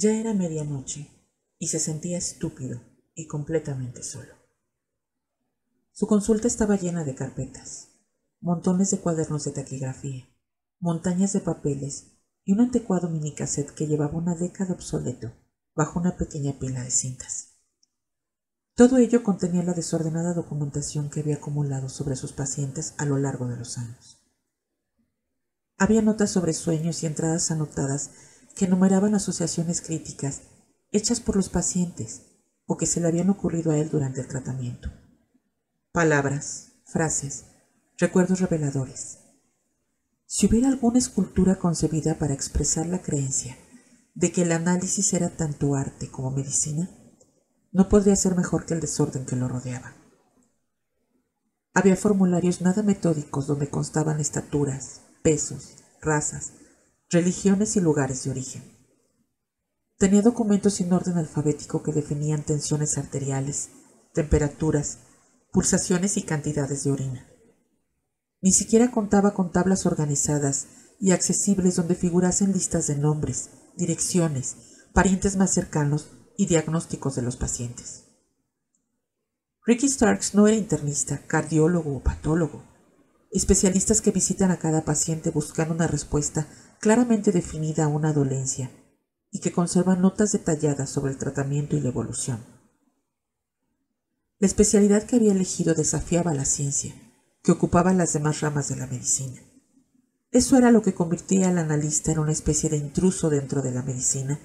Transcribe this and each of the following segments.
Ya era medianoche y se sentía estúpido y completamente solo. Su consulta estaba llena de carpetas, montones de cuadernos de taquigrafía, montañas de papeles y un anticuado minicassette que llevaba una década obsoleto bajo una pequeña pila de cintas. Todo ello contenía la desordenada documentación que había acumulado sobre sus pacientes a lo largo de los años. Había notas sobre sueños y entradas anotadas que enumeraban asociaciones críticas hechas por los pacientes o que se le habían ocurrido a él durante el tratamiento. Palabras, frases, recuerdos reveladores. Si hubiera alguna escultura concebida para expresar la creencia de que el análisis era tanto arte como medicina, no podría ser mejor que el desorden que lo rodeaba. Había formularios nada metódicos donde constaban estaturas, pesos, razas, religiones y lugares de origen. Tenía documentos sin orden alfabético que definían tensiones arteriales, temperaturas, pulsaciones y cantidades de orina. Ni siquiera contaba con tablas organizadas y accesibles donde figurasen listas de nombres, direcciones, parientes más cercanos y diagnósticos de los pacientes. Ricky Starks no era internista, cardiólogo o patólogo, especialistas que visitan a cada paciente buscando una respuesta claramente definida a una dolencia y que conservan notas detalladas sobre el tratamiento y la evolución. La especialidad que había elegido desafiaba la ciencia, que ocupaba las demás ramas de la medicina. Eso era lo que convertía al analista en una especie de intruso dentro de la medicina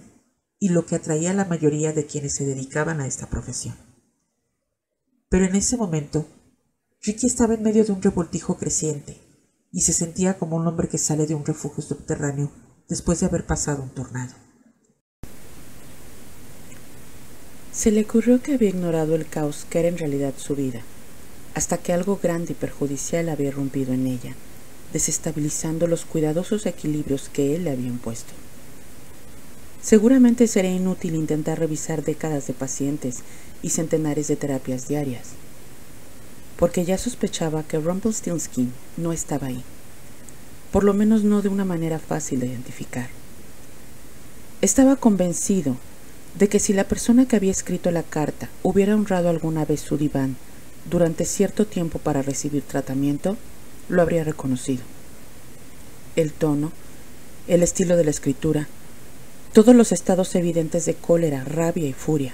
y lo que atraía a la mayoría de quienes se dedicaban a esta profesión. Pero en ese momento, Ricky estaba en medio de un revoltijo creciente y se sentía como un hombre que sale de un refugio subterráneo después de haber pasado un tornado. Se le ocurrió que había ignorado el caos que era en realidad su vida, hasta que algo grande y perjudicial había rompido en ella, desestabilizando los cuidadosos equilibrios que él le había impuesto. Seguramente sería inútil intentar revisar décadas de pacientes y centenares de terapias diarias, porque ya sospechaba que Rumpelstiltskin no estaba ahí, por lo menos no de una manera fácil de identificar. Estaba convencido de que si la persona que había escrito la carta hubiera honrado alguna vez su diván durante cierto tiempo para recibir tratamiento, lo habría reconocido. El tono, el estilo de la escritura, todos los estados evidentes de cólera, rabia y furia.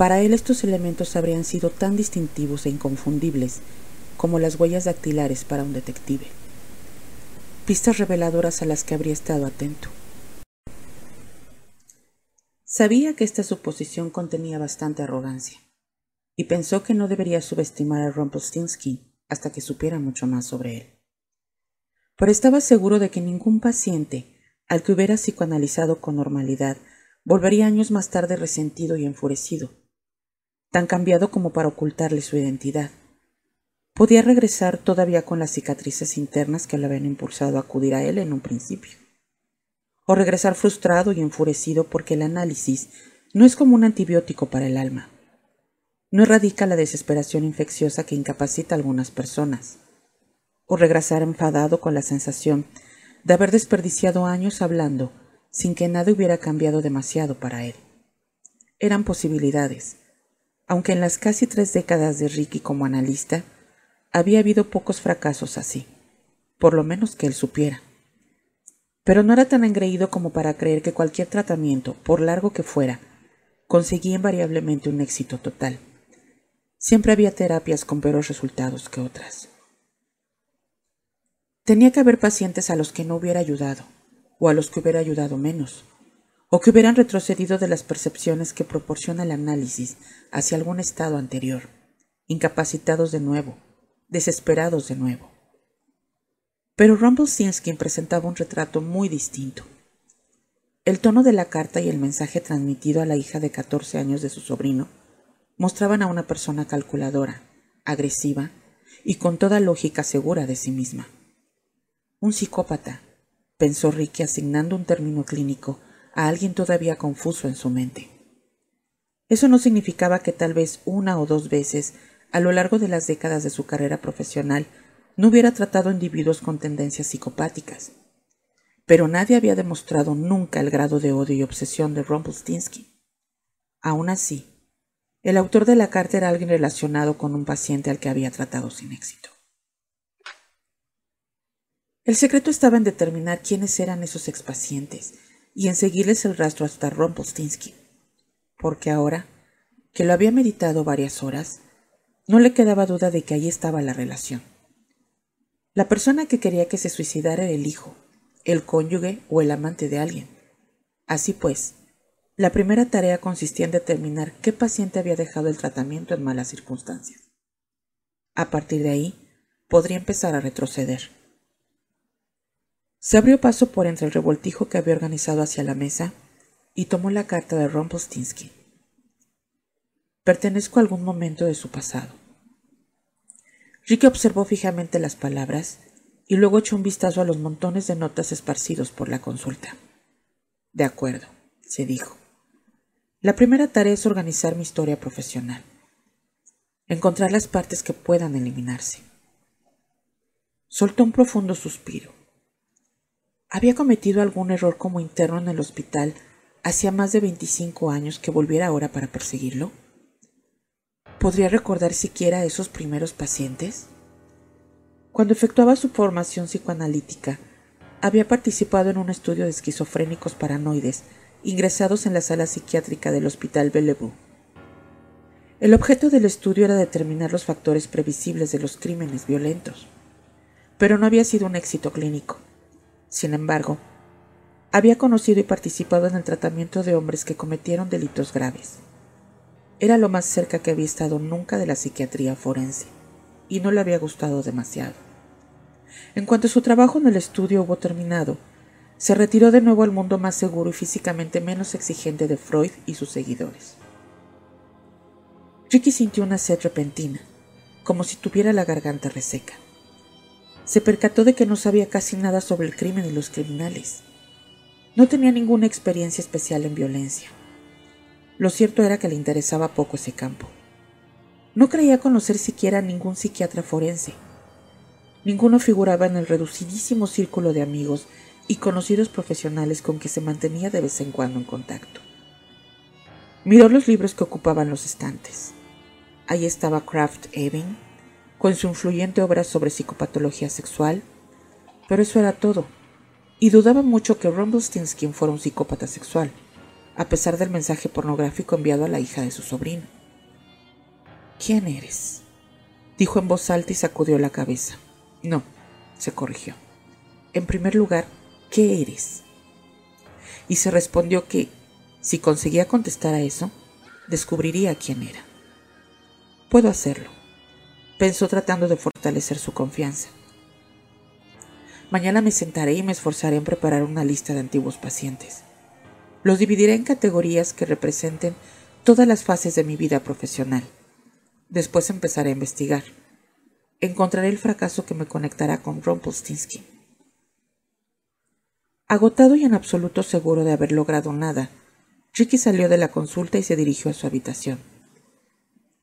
Para él estos elementos habrían sido tan distintivos e inconfundibles como las huellas dactilares para un detective. Pistas reveladoras a las que habría estado atento. Sabía que esta suposición contenía bastante arrogancia, y pensó que no debería subestimar a Rumpelstiltskin hasta que supiera mucho más sobre él. Pero estaba seguro de que ningún paciente al que hubiera psicoanalizado con normalidad, volvería años más tarde resentido y enfurecido, tan cambiado como para ocultarle su identidad. Podía regresar todavía con las cicatrices internas que le habían impulsado a acudir a él en un principio. O regresar frustrado y enfurecido porque el análisis no es como un antibiótico para el alma. No erradica la desesperación infecciosa que incapacita a algunas personas. O regresar enfadado con la sensación de haber desperdiciado años hablando sin que nada hubiera cambiado demasiado para él. Eran posibilidades, aunque en las casi tres décadas de Ricky como analista había habido pocos fracasos así, por lo menos que él supiera. Pero no era tan engreído como para creer que cualquier tratamiento, por largo que fuera, conseguía invariablemente un éxito total. Siempre había terapias con peores resultados que otras. Tenía que haber pacientes a los que no hubiera ayudado, o a los que hubiera ayudado menos, o que hubieran retrocedido de las percepciones que proporciona el análisis hacia algún estado anterior, incapacitados de nuevo, desesperados de nuevo. Pero Rumpelstiltskin presentaba un retrato muy distinto. El tono de la carta y el mensaje transmitido a la hija de 14 años de su sobrino mostraban a una persona calculadora, agresiva y con toda lógica segura de sí misma. Un psicópata, pensó Ricky asignando un término clínico a alguien todavía confuso en su mente. Eso no significaba que tal vez una o dos veces a lo largo de las décadas de su carrera profesional no hubiera tratado individuos con tendencias psicopáticas, pero nadie había demostrado nunca el grado de odio y obsesión de Rumpelstiltskin. Aún así, el autor de la carta era alguien relacionado con un paciente al que había tratado sin éxito. El secreto estaba en determinar quiénes eran esos expacientes y en seguirles el rastro hasta Rumpelstiltskin, porque ahora, que lo había meditado varias horas, no le quedaba duda de que ahí estaba la relación. La persona que quería que se suicidara era el hijo, el cónyuge o el amante de alguien. Así pues, la primera tarea consistía en determinar qué paciente había dejado el tratamiento en malas circunstancias. A partir de ahí, podría empezar a retroceder. Se abrió paso por entre el revoltijo que había organizado hacia la mesa y tomó la carta de Rumpelstiltskin. Pertenezco a algún momento de su pasado. Ricky observó fijamente las palabras y luego echó un vistazo a los montones de notas esparcidos por la consulta. De acuerdo, se dijo. La primera tarea es organizar mi historia profesional. Encontrar las partes que puedan eliminarse. Soltó un profundo suspiro. Había cometido algún error como interno en el hospital hacía más de 25 años que volviera ahora para perseguirlo. ¿Podría recordar siquiera a esos primeros pacientes? Cuando efectuaba su formación psicoanalítica, había participado en un estudio de esquizofrénicos paranoides ingresados en la sala psiquiátrica del Hospital Bellevue. El objeto del estudio era determinar los factores previsibles de los crímenes violentos, pero no había sido un éxito clínico. Sin embargo, había conocido y participado en el tratamiento de hombres que cometieron delitos graves. Era lo más cerca que había estado nunca de la psiquiatría forense y no le había gustado demasiado. En cuanto su trabajo en el estudio hubo terminado, se retiró de nuevo al mundo más seguro y físicamente menos exigente de Freud y sus seguidores. Ricky sintió una sed repentina, como si tuviera la garganta reseca. Se percató de que no sabía casi nada sobre el crimen y los criminales. No tenía ninguna experiencia especial en violencia. Lo cierto era que le interesaba poco ese campo. No creía conocer siquiera a ningún psiquiatra forense. Ninguno figuraba en el reducidísimo círculo de amigos y conocidos profesionales con que se mantenía de vez en cuando en contacto. Miró los libros que ocupaban los estantes. Ahí estaba Kraft Ebing, con su influyente obra sobre psicopatología sexual, pero eso era todo, y dudaba mucho que Rumpelstiltskin fuera un psicópata sexual, a pesar del mensaje pornográfico enviado a la hija de su sobrino. ¿Quién eres? dijo en voz alta y sacudió la cabeza. No, se corrigió. En primer lugar, ¿qué eres? Y se respondió que, si conseguía contestar a eso, descubriría quién era. Puedo hacerlo, pensó tratando de fortalecer su confianza. Mañana me sentaré y me esforzaré en preparar una lista de antiguos pacientes. Los dividiré en categorías que representen todas las fases de mi vida profesional Después empezaré a investigar. Encontraré el fracaso que me conectará con Rumpelstiltskin. Agotado y en absoluto seguro de haber logrado nada, Ricky salió de la consulta y se dirigió a su habitación.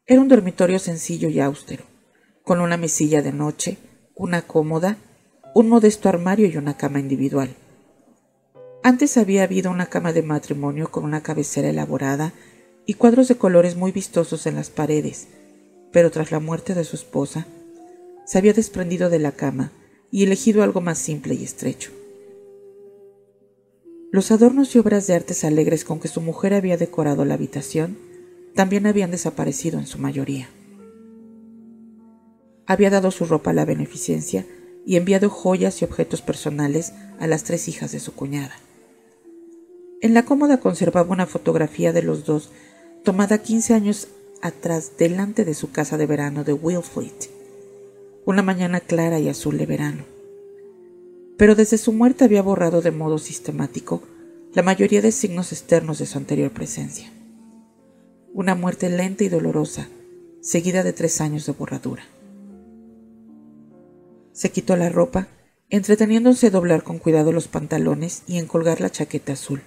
Era un dormitorio sencillo y austero, con una mesilla de noche, una cómoda, un modesto armario y una cama individual. Antes había habido una cama de matrimonio con una cabecera elaborada y cuadros de colores muy vistosos en las paredes, pero tras la muerte de su esposa, se había desprendido de la cama y elegido algo más simple y estrecho. Los adornos y obras de artes alegres con que su mujer había decorado la habitación también habían desaparecido en su mayoría. Había dado su ropa a la beneficencia y enviado joyas y objetos personales a las tres hijas de su cuñada. En la cómoda conservaba una fotografía de los dos tomada quince años atrás delante de su casa de verano de Wilfleet, una mañana clara y azul de verano. Pero desde su muerte había borrado de modo sistemático la mayoría de signos externos de su anterior presencia. Una muerte lenta y dolorosa, seguida de tres años de borradura. Se quitó la ropa, entreteniéndose a doblar con cuidado los pantalones y en colgar la chaqueta azul.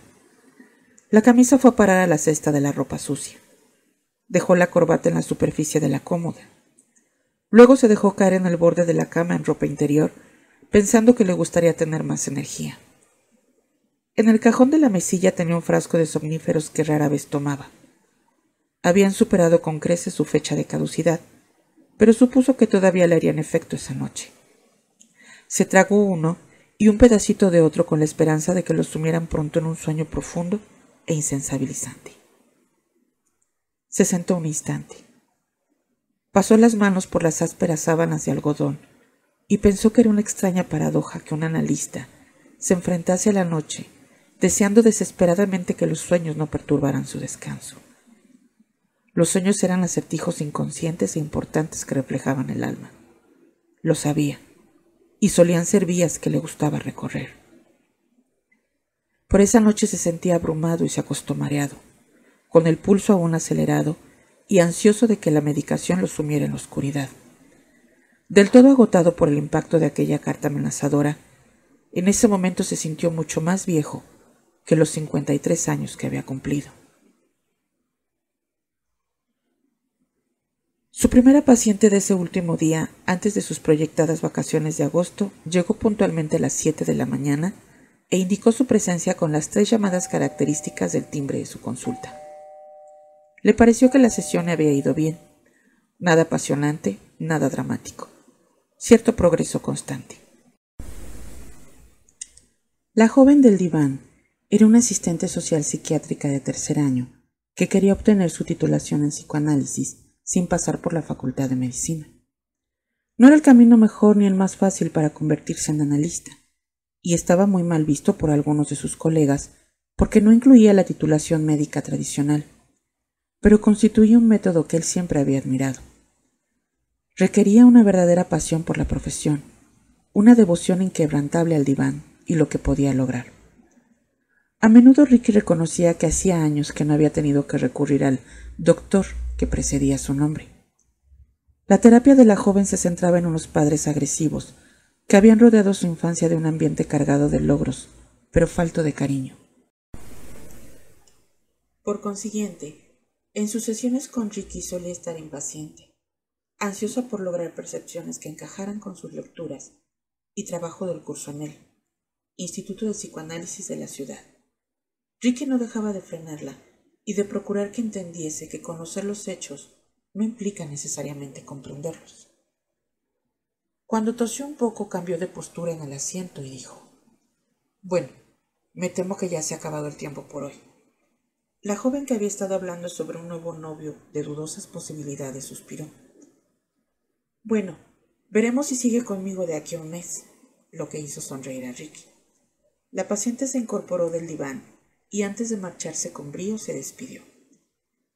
La camisa fue a parar a la cesta de la ropa sucia. Dejó la corbata en la superficie de la cómoda. Luego se dejó caer en el borde de la cama en ropa interior, pensando que le gustaría tener más energía. En el cajón de la mesilla tenía un frasco de somníferos que rara vez tomaba. Habían superado con creces su fecha de caducidad, pero supuso que todavía le harían efecto esa noche. Se tragó uno y un pedacito de otro con la esperanza de que lo sumieran pronto en un sueño profundo e insensabilizante. Se sentó un instante. Pasó las manos por las ásperas sábanas de algodón y pensó que era una extraña paradoja que un analista se enfrentase a la noche deseando desesperadamente que los sueños no perturbaran su descanso. Los sueños eran acertijos inconscientes e importantes que reflejaban el alma. Lo sabía, y solían ser vías que le gustaba recorrer. Por esa noche se sentía abrumado y se acostó mareado, con el pulso aún acelerado y ansioso de que la medicación lo sumiera en la oscuridad. Del todo agotado por el impacto de aquella carta amenazadora, en ese momento se sintió mucho más viejo que los 53 años que había cumplido. Su primera paciente de ese último día, antes de sus proyectadas vacaciones de agosto, llegó puntualmente a las 7 de la mañana e indicó su presencia con las tres llamadas características del timbre de su consulta. Le pareció que la sesión había ido bien. Nada apasionante, nada dramático. Cierto progreso constante. La joven del diván era una asistente social psiquiátrica de tercer año que quería obtener su titulación en psicoanálisis sin pasar por la Facultad de Medicina. No era el camino mejor ni el más fácil para convertirse en analista, y estaba muy mal visto por algunos de sus colegas porque no incluía la titulación médica tradicional, pero constituía un método que él siempre había admirado. Requería una verdadera pasión por la profesión, una devoción inquebrantable al diván y lo que podía lograr. A menudo Ricky reconocía que hacía años que no había tenido que recurrir al doctor que precedía su nombre. La terapia de la joven se centraba en unos padres agresivos que habían rodeado su infancia de un ambiente cargado de logros, pero falto de cariño. Por consiguiente, en sus sesiones con Ricky solía estar impaciente, ansiosa por lograr percepciones que encajaran con sus lecturas y trabajo del curso en él, Instituto de Psicoanálisis de la ciudad. Ricky no dejaba de frenarla y de procurar que entendiese que conocer los hechos no implica necesariamente comprenderlos. Cuando tosió un poco cambió de postura en el asiento y dijo, Bueno, me temo que ya se ha acabado el tiempo por hoy. La joven que había estado hablando sobre un nuevo novio de dudosas posibilidades suspiró. Bueno, veremos si sigue conmigo de aquí a un mes, lo que hizo sonreír a Ricky. La paciente se incorporó del diván y antes de marcharse con brío se despidió.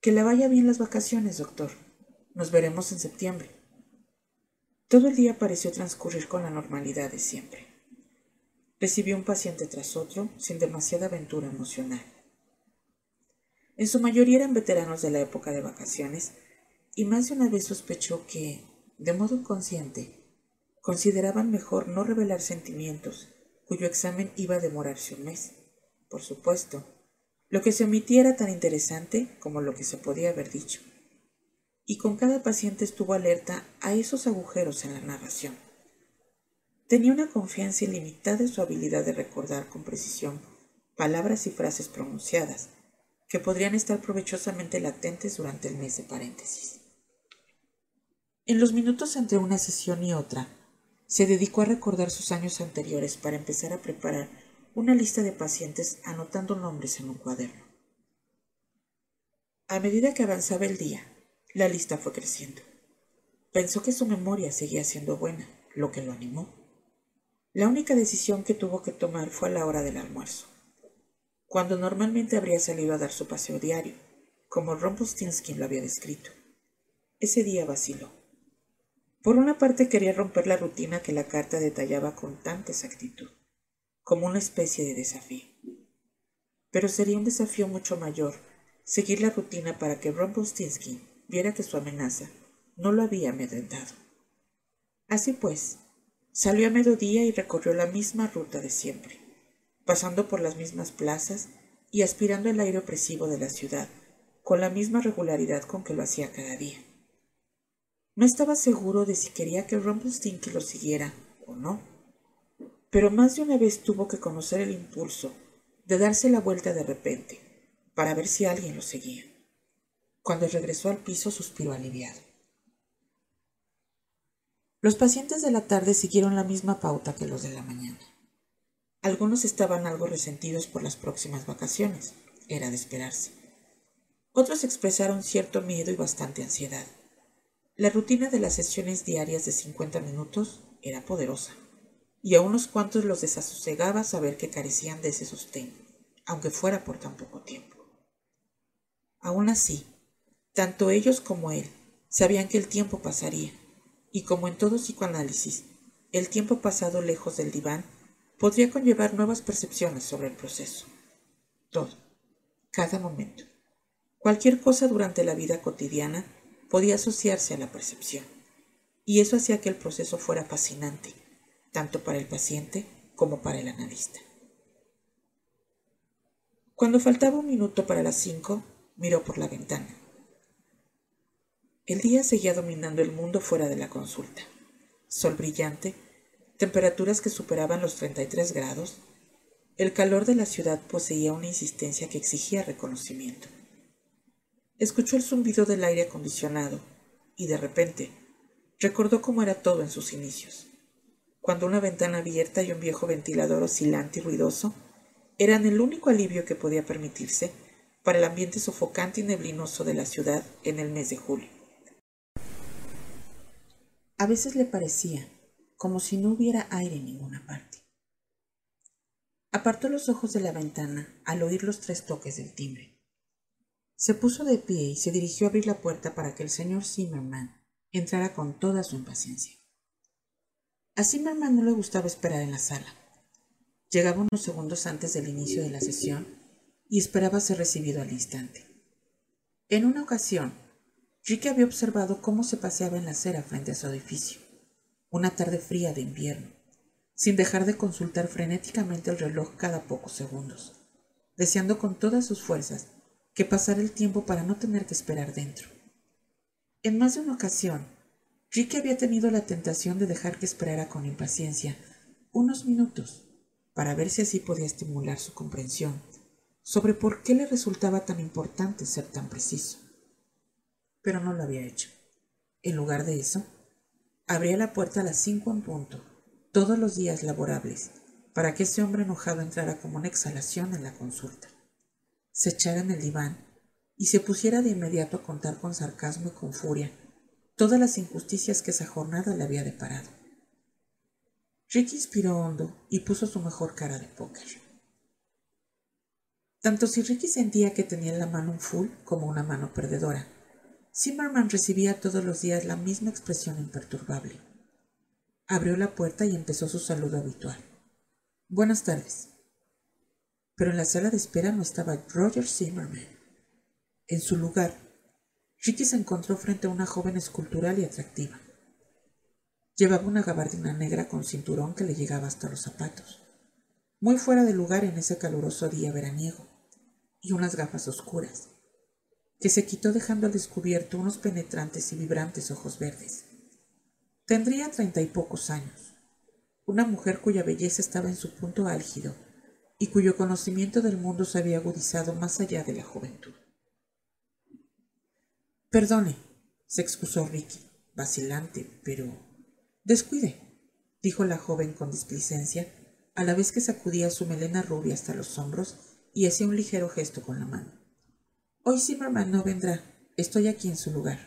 Que le vaya bien las vacaciones, doctor. Nos veremos en septiembre. Todo el día pareció transcurrir con la normalidad de siempre. Recibió un paciente tras otro sin demasiada aventura emocional. En su mayoría eran veteranos de la época de vacaciones y más de una vez sospechó que, de modo inconsciente, consideraban mejor no revelar sentimientos cuyo examen iba a demorarse un mes por supuesto, lo que se omitía era tan interesante como lo que se podía haber dicho. Y con cada paciente estuvo alerta a esos agujeros en la narración. Tenía una confianza ilimitada en su habilidad de recordar con precisión palabras y frases pronunciadas que podrían estar provechosamente latentes durante el mes de paréntesis. En los minutos entre una sesión y otra, se dedicó a recordar sus años anteriores para empezar a preparar una lista de pacientes anotando nombres en un cuaderno. A medida que avanzaba el día, la lista fue creciendo. Pensó que su memoria seguía siendo buena, lo que lo animó. La única decisión que tuvo que tomar fue a la hora del almuerzo, cuando normalmente habría salido a dar su paseo diario, como Rumpelstiltskin lo había descrito. Ese día vaciló. Por una parte quería romper la rutina que la carta detallaba con tanta exactitud como una especie de desafío. Pero sería un desafío mucho mayor seguir la rutina para que Rumpelstiltskin viera que su amenaza no lo había amedrentado. Así pues, salió a mediodía y recorrió la misma ruta de siempre, pasando por las mismas plazas y aspirando el aire opresivo de la ciudad con la misma regularidad con que lo hacía cada día. No estaba seguro de si quería que Rumpelstiltskin lo siguiera o no pero más de una vez tuvo que conocer el impulso de darse la vuelta de repente para ver si alguien lo seguía. Cuando regresó al piso suspiró aliviado. Los pacientes de la tarde siguieron la misma pauta que los de la mañana. Algunos estaban algo resentidos por las próximas vacaciones, era de esperarse. Otros expresaron cierto miedo y bastante ansiedad. La rutina de las sesiones diarias de 50 minutos era poderosa, y a unos cuantos los desasosegaba saber que carecían de ese sostén, aunque fuera por tan poco tiempo. Aún así, tanto ellos como él sabían que el tiempo pasaría, y como en todo psicoanálisis, el tiempo pasado lejos del diván podría conllevar nuevas percepciones sobre el proceso. Todo, cada momento, cualquier cosa durante la vida cotidiana podía asociarse a la percepción, y eso hacía que el proceso fuera fascinante, tanto para el paciente como para el analista. Cuando faltaba un minuto para las cinco, miró por la ventana. El día seguía dominando el mundo fuera de la consulta. Sol brillante, temperaturas que superaban los 33 grados, el calor de la ciudad poseía una insistencia que exigía reconocimiento. Escuchó el zumbido del aire acondicionado y de repente recordó cómo era todo en sus inicios, cuando una ventana abierta y un viejo ventilador oscilante y ruidoso eran el único alivio que podía permitirse para el ambiente sofocante y neblinoso de la ciudad en el mes de julio. A veces le parecía como si no hubiera aire en ninguna parte. Apartó los ojos de la ventana al oír los tres toques del timbre. Se puso de pie y se dirigió a abrir la puerta para que el señor Zimmerman entrara con toda su impaciencia. A Zimmerman no le gustaba esperar en la sala. Llegaba unos segundos antes del inicio de la sesión y esperaba ser recibido al instante. En una ocasión, Ricky había observado cómo se paseaba en la acera frente a su edificio, una tarde fría de invierno, sin dejar de consultar frenéticamente el reloj cada pocos segundos, deseando con todas sus fuerzas que pasara el tiempo para no tener que esperar dentro. En más de una ocasión, Ricky había tenido la tentación de dejar que esperara con impaciencia unos minutos para ver si así podía estimular su comprensión sobre por qué le resultaba tan importante ser tan preciso pero no lo había hecho. En lugar de eso, abría la puerta a las cinco en punto, todos los días laborables, para que ese hombre enojado entrara como una exhalación en la consulta, se echara en el diván y se pusiera de inmediato a contar con sarcasmo y con furia todas las injusticias que esa jornada le había deparado. Ricky inspiró hondo y puso su mejor cara de póker. Tanto si Ricky sentía que tenía en la mano un full como una mano perdedora, Zimmerman recibía todos los días la misma expresión imperturbable. Abrió la puerta y empezó su saludo habitual. Buenas tardes. Pero en la sala de espera no estaba Roger Zimmerman. En su lugar, Ricky se encontró frente a una joven escultural y atractiva. Llevaba una gabardina negra con cinturón que le llegaba hasta los zapatos, muy fuera de lugar en ese caluroso día veraniego, y unas gafas oscuras que se quitó dejando al descubierto unos penetrantes y vibrantes ojos verdes. Tendría treinta y pocos años, una mujer cuya belleza estaba en su punto álgido y cuyo conocimiento del mundo se había agudizado más allá de la juventud. Perdone, se excusó Ricky, vacilante, pero... Descuide, dijo la joven con displicencia, a la vez que sacudía su melena rubia hasta los hombros y hacía un ligero gesto con la mano. Hoy Zimmerman no vendrá. Estoy aquí en su lugar.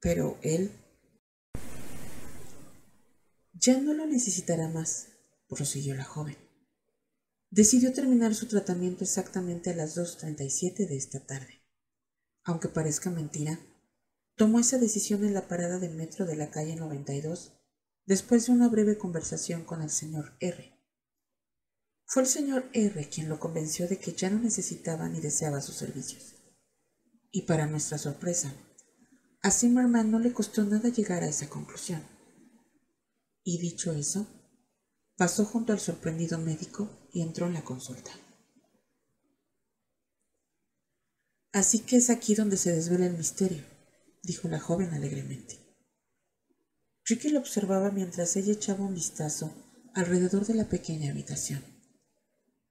Pero él... Ya no lo necesitará más, prosiguió la joven. Decidió terminar su tratamiento exactamente a las 2.37 de esta tarde. Aunque parezca mentira, tomó esa decisión en la parada de metro de la calle 92 después de una breve conversación con el señor R. Fue el señor R quien lo convenció de que ya no necesitaba ni deseaba sus servicios. Y para nuestra sorpresa, a Zimmerman no le costó nada llegar a esa conclusión. Y dicho eso, pasó junto al sorprendido médico y entró en la consulta. Así que es aquí donde se desvela el misterio, dijo la joven alegremente. Ricky lo observaba mientras ella echaba un vistazo alrededor de la pequeña habitación.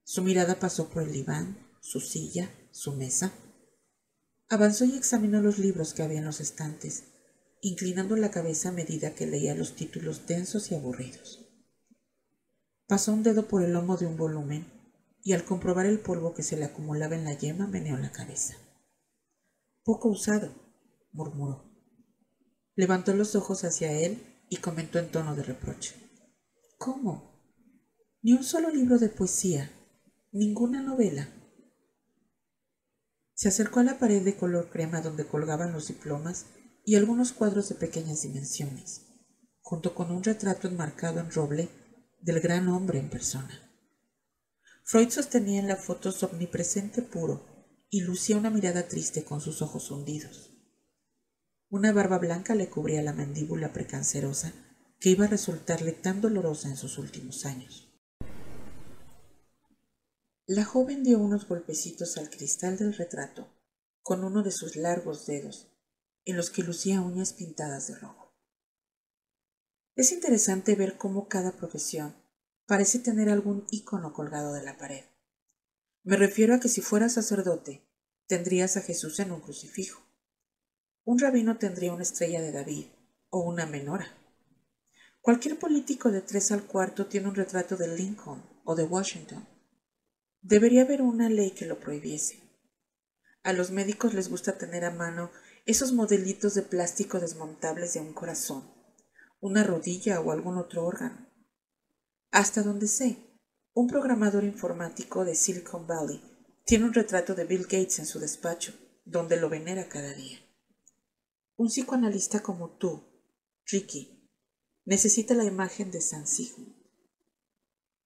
Su mirada pasó por el diván, su silla, su mesa. Avanzó y examinó los libros que había en los estantes, inclinando la cabeza a medida que leía los títulos densos y aburridos. Pasó un dedo por el lomo de un volumen y al comprobar el polvo que se le acumulaba en la yema meneó la cabeza. Poco usado, murmuró. Levantó los ojos hacia él y comentó en tono de reproche. ¿Cómo? Ni un solo libro de poesía, ninguna novela. Se acercó a la pared de color crema donde colgaban los diplomas y algunos cuadros de pequeñas dimensiones, junto con un retrato enmarcado en roble del gran hombre en persona. Freud sostenía en la foto su omnipresente puro y lucía una mirada triste con sus ojos hundidos. Una barba blanca le cubría la mandíbula precancerosa que iba a resultarle tan dolorosa en sus últimos años. La joven dio unos golpecitos al cristal del retrato con uno de sus largos dedos, en los que lucía uñas pintadas de rojo. Es interesante ver cómo cada profesión parece tener algún icono colgado de la pared. Me refiero a que si fueras sacerdote, tendrías a Jesús en un crucifijo. Un rabino tendría una estrella de David o una menora. Cualquier político de tres al cuarto tiene un retrato de Lincoln o de Washington. Debería haber una ley que lo prohibiese. A los médicos les gusta tener a mano esos modelitos de plástico desmontables de un corazón, una rodilla o algún otro órgano. Hasta donde sé, un programador informático de Silicon Valley tiene un retrato de Bill Gates en su despacho, donde lo venera cada día. Un psicoanalista como tú, Ricky, necesita la imagen de San Sigmund.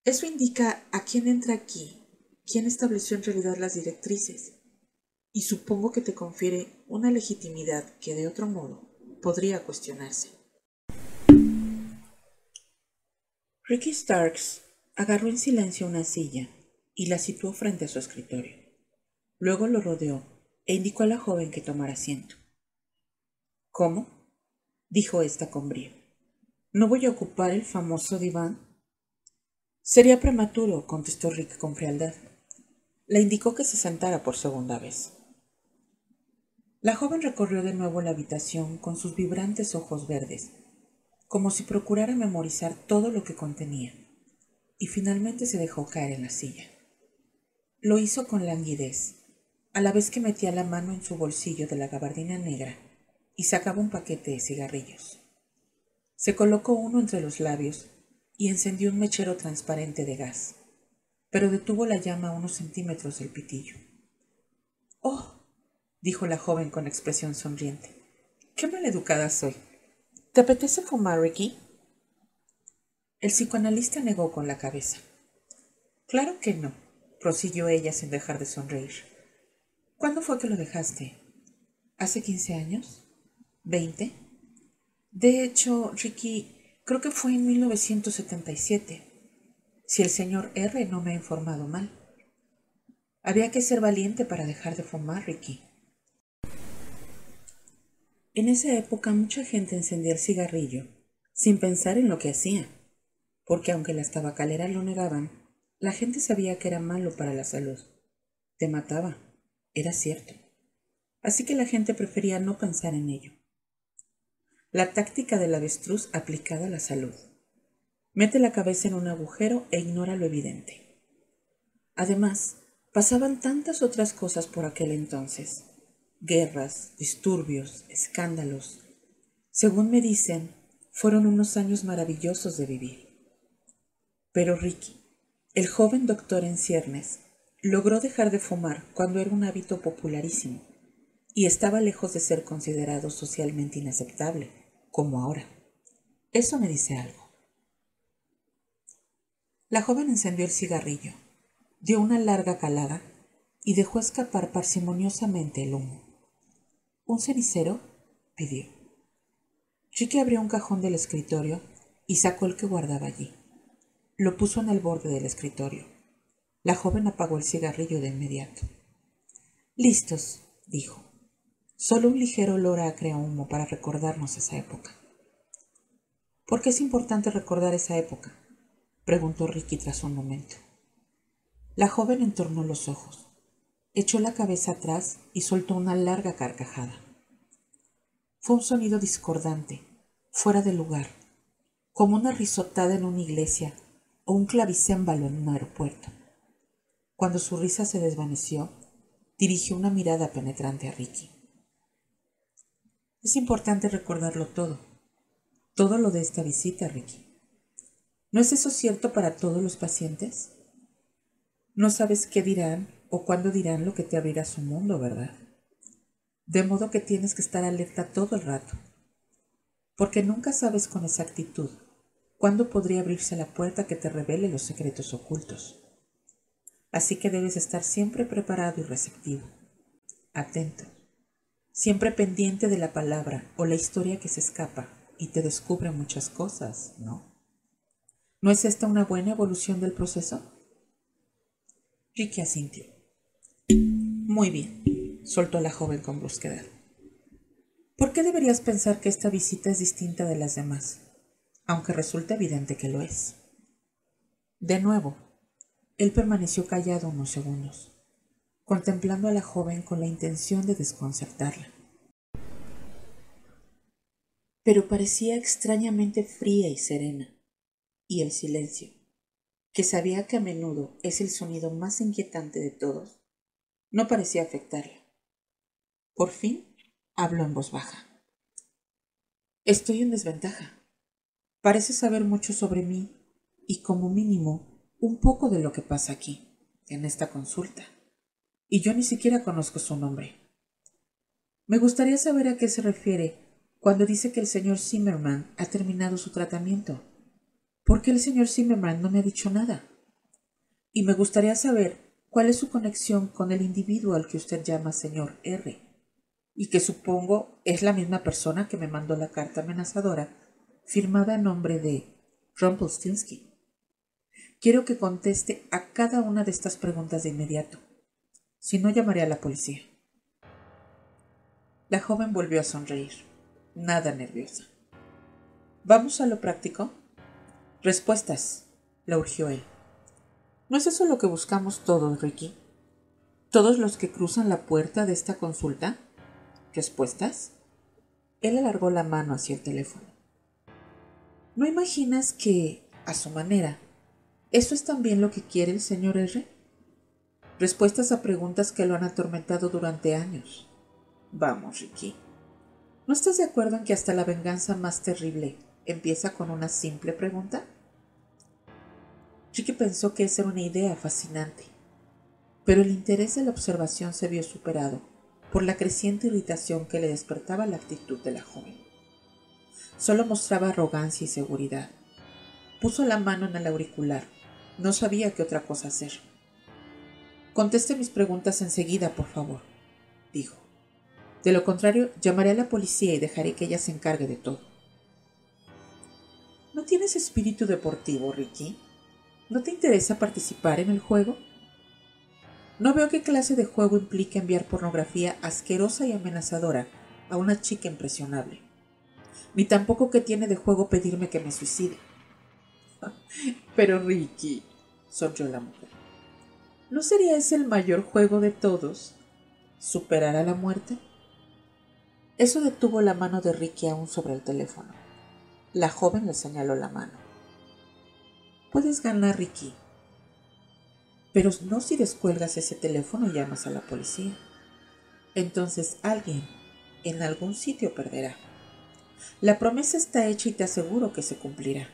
Eso indica a quién entra aquí quién estableció en realidad las directrices, y supongo que te confiere una legitimidad que de otro modo podría cuestionarse. Ricky Starks agarró en silencio una silla y la situó frente a su escritorio. Luego lo rodeó e indicó a la joven que tomara asiento. ¿Cómo? dijo ésta con brío. ¿No voy a ocupar el famoso diván? Sería prematuro, contestó Rick con frialdad le indicó que se sentara por segunda vez. La joven recorrió de nuevo la habitación con sus vibrantes ojos verdes, como si procurara memorizar todo lo que contenía, y finalmente se dejó caer en la silla. Lo hizo con languidez, a la vez que metía la mano en su bolsillo de la gabardina negra y sacaba un paquete de cigarrillos. Se colocó uno entre los labios y encendió un mechero transparente de gas pero detuvo la llama a unos centímetros del pitillo. Oh, dijo la joven con expresión sonriente, qué maleducada soy. ¿Te apetece fumar, Ricky? El psicoanalista negó con la cabeza. Claro que no, prosiguió ella sin dejar de sonreír. ¿Cuándo fue que lo dejaste? ¿Hace quince años? ¿Veinte? De hecho, Ricky, creo que fue en 1977 si el señor R no me ha informado mal. Había que ser valiente para dejar de fumar, Ricky. En esa época mucha gente encendía el cigarrillo sin pensar en lo que hacía, porque aunque las tabacaleras lo negaban, la gente sabía que era malo para la salud. Te mataba, era cierto. Así que la gente prefería no pensar en ello. La táctica del avestruz aplicada a la salud. Mete la cabeza en un agujero e ignora lo evidente. Además, pasaban tantas otras cosas por aquel entonces. Guerras, disturbios, escándalos. Según me dicen, fueron unos años maravillosos de vivir. Pero Ricky, el joven doctor en ciernes, logró dejar de fumar cuando era un hábito popularísimo y estaba lejos de ser considerado socialmente inaceptable, como ahora. Eso me dice algo. La joven encendió el cigarrillo, dio una larga calada y dejó escapar parsimoniosamente el humo. ¿Un cenicero? pidió. Chiqui abrió un cajón del escritorio y sacó el que guardaba allí. Lo puso en el borde del escritorio. La joven apagó el cigarrillo de inmediato. Listos, dijo. Solo un ligero olor acre a humo para recordarnos esa época. ¿Por qué es importante recordar esa época? preguntó Ricky tras un momento. La joven entornó los ojos, echó la cabeza atrás y soltó una larga carcajada. Fue un sonido discordante, fuera de lugar, como una risotada en una iglesia o un clavicémbalo en un aeropuerto. Cuando su risa se desvaneció, dirigió una mirada penetrante a Ricky. Es importante recordarlo todo, todo lo de esta visita, Ricky. ¿No es eso cierto para todos los pacientes? No sabes qué dirán o cuándo dirán lo que te abrirá su mundo, ¿verdad? De modo que tienes que estar alerta todo el rato, porque nunca sabes con exactitud cuándo podría abrirse la puerta que te revele los secretos ocultos. Así que debes estar siempre preparado y receptivo, atento, siempre pendiente de la palabra o la historia que se escapa y te descubre muchas cosas, ¿no? ¿No es esta una buena evolución del proceso? Ricky asintió. Muy bien, soltó la joven con brusquedad. ¿Por qué deberías pensar que esta visita es distinta de las demás? Aunque resulta evidente que lo es. De nuevo, él permaneció callado unos segundos, contemplando a la joven con la intención de desconcertarla. Pero parecía extrañamente fría y serena y el silencio, que sabía que a menudo es el sonido más inquietante de todos, no parecía afectarla. Por fin habló en voz baja. Estoy en desventaja. Parece saber mucho sobre mí y como mínimo un poco de lo que pasa aquí, en esta consulta. Y yo ni siquiera conozco su nombre. Me gustaría saber a qué se refiere cuando dice que el señor Zimmerman ha terminado su tratamiento. ¿Por qué el señor Zimmerman no me ha dicho nada? Y me gustaría saber cuál es su conexión con el individuo al que usted llama señor R, y que supongo es la misma persona que me mandó la carta amenazadora firmada a nombre de Rumpelstiltskin. Quiero que conteste a cada una de estas preguntas de inmediato. Si no, llamaré a la policía. La joven volvió a sonreír, nada nerviosa. ¿Vamos a lo práctico? Respuestas, le urgió él. ¿No es eso lo que buscamos todos, Ricky? ¿Todos los que cruzan la puerta de esta consulta? ¿Respuestas? Él alargó la mano hacia el teléfono. ¿No imaginas que, a su manera, eso es también lo que quiere el señor R? Respuestas a preguntas que lo han atormentado durante años. Vamos, Ricky. ¿No estás de acuerdo en que hasta la venganza más terrible empieza con una simple pregunta? Ricky pensó que esa era una idea fascinante, pero el interés de la observación se vio superado por la creciente irritación que le despertaba la actitud de la joven. Solo mostraba arrogancia y seguridad. Puso la mano en el auricular. No sabía qué otra cosa hacer. Conteste mis preguntas enseguida, por favor, dijo. De lo contrario, llamaré a la policía y dejaré que ella se encargue de todo. ¿No tienes espíritu deportivo, Ricky? ¿No te interesa participar en el juego? No veo qué clase de juego implica enviar pornografía asquerosa y amenazadora a una chica impresionable. Ni tampoco qué tiene de juego pedirme que me suicide. Pero Ricky, sonrió la mujer, ¿no sería ese el mayor juego de todos? ¿Superar a la muerte? Eso detuvo la mano de Ricky aún sobre el teléfono. La joven le señaló la mano. Puedes ganar, Ricky. Pero no si descuelgas ese teléfono y llamas a la policía. Entonces alguien en algún sitio perderá. La promesa está hecha y te aseguro que se cumplirá.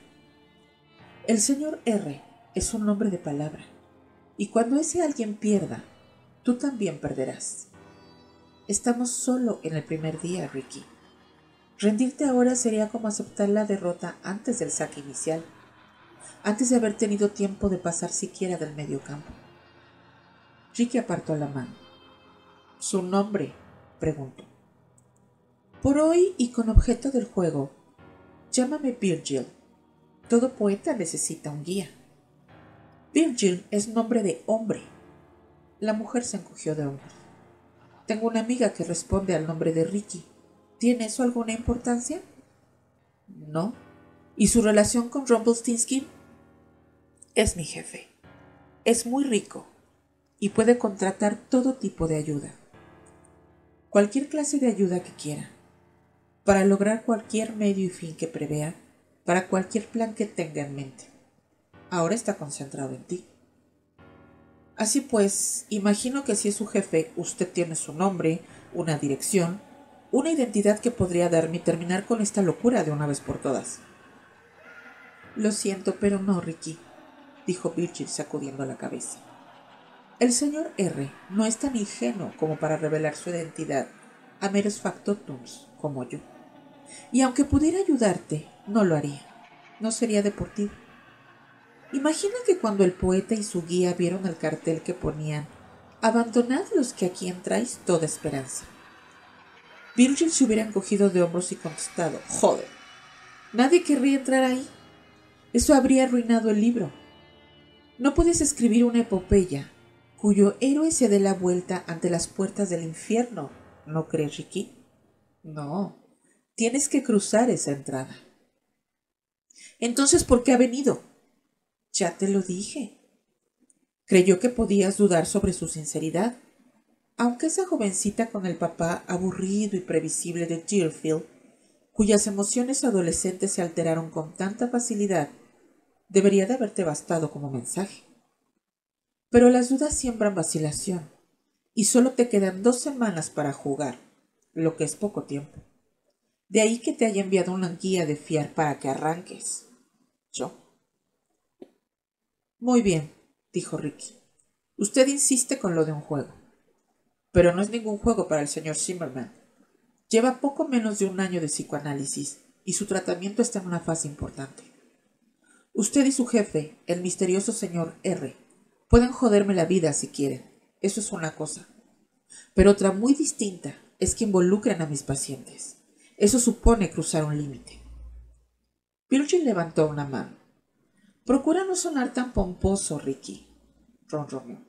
El señor R es un hombre de palabra, y cuando ese alguien pierda, tú también perderás. Estamos solo en el primer día, Ricky. Rendirte ahora sería como aceptar la derrota antes del saque inicial, antes de haber tenido tiempo de pasar siquiera del medio campo. Ricky apartó la mano. ¿Su nombre? preguntó. Por hoy y con objeto del juego, llámame Virgil. Todo poeta necesita un guía. Virgil es nombre de hombre. La mujer se encogió de hombros. Tengo una amiga que responde al nombre de Ricky. ¿Tiene eso alguna importancia? No. ¿Y su relación con Rumpelstiltskin? Es mi jefe. es muy rico y puede contratar todo tipo de ayuda. Cualquier clase de ayuda que quiera, para lograr cualquier medio y fin que prevea, para cualquier plan que tenga en mente. Ahora está concentrado en ti. Así pues, imagino que si es su jefe, usted tiene su nombre, una dirección, una identidad que podría darme y terminar con esta locura de una vez por todas. Lo siento, pero no, Ricky, dijo Virgil sacudiendo la cabeza. El señor R no es tan ingenuo como para revelar su identidad a meros factotums como yo. Y aunque pudiera ayudarte, no lo haría. No sería deportivo. Imagina que cuando el poeta y su guía vieron el cartel que ponían Abandonad los que aquí entráis toda esperanza. Virgil se hubiera encogido de hombros y contestado Joder. Nadie querría entrar ahí. Eso habría arruinado el libro. No puedes escribir una epopeya cuyo héroe se dé la vuelta ante las puertas del infierno, ¿no crees, Ricky? No, tienes que cruzar esa entrada. Entonces, ¿por qué ha venido? Ya te lo dije. Creyó que podías dudar sobre su sinceridad. Aunque esa jovencita con el papá aburrido y previsible de Deerfield, cuyas emociones adolescentes se alteraron con tanta facilidad, debería de haberte bastado como mensaje. Pero las dudas siembran vacilación, y solo te quedan dos semanas para jugar, lo que es poco tiempo. De ahí que te haya enviado una guía de fiar para que arranques. Yo. Muy bien, dijo Ricky. Usted insiste con lo de un juego. Pero no es ningún juego para el señor Zimmerman. Lleva poco menos de un año de psicoanálisis y su tratamiento está en una fase importante. Usted y su jefe, el misterioso señor R, pueden joderme la vida si quieren. Eso es una cosa. Pero otra muy distinta es que involucren a mis pacientes. Eso supone cruzar un límite. Virgil levantó una mano. Procura no sonar tan pomposo, Ricky, ronroneó.